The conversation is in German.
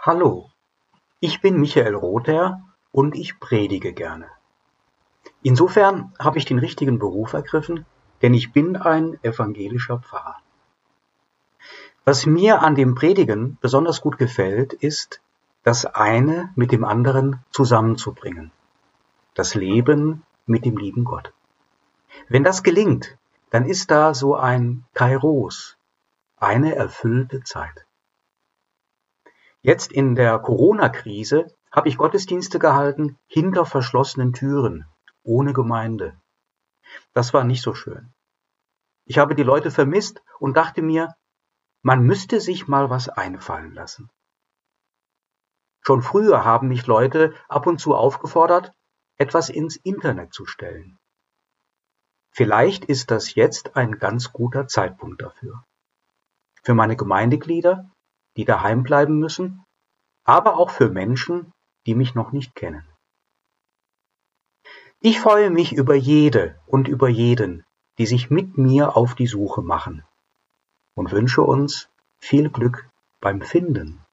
Hallo, ich bin Michael Rother und ich predige gerne. Insofern habe ich den richtigen Beruf ergriffen, denn ich bin ein evangelischer Pfarrer. Was mir an dem Predigen besonders gut gefällt, ist, das eine mit dem anderen zusammenzubringen. Das Leben mit dem lieben Gott. Wenn das gelingt, dann ist da so ein Kairos, eine erfüllte Zeit. Jetzt in der Corona-Krise habe ich Gottesdienste gehalten hinter verschlossenen Türen, ohne Gemeinde. Das war nicht so schön. Ich habe die Leute vermisst und dachte mir, man müsste sich mal was einfallen lassen. Schon früher haben mich Leute ab und zu aufgefordert, etwas ins Internet zu stellen. Vielleicht ist das jetzt ein ganz guter Zeitpunkt dafür. Für meine Gemeindeglieder, die daheim bleiben müssen, aber auch für Menschen, die mich noch nicht kennen. Ich freue mich über jede und über jeden, die sich mit mir auf die Suche machen und wünsche uns viel Glück beim Finden.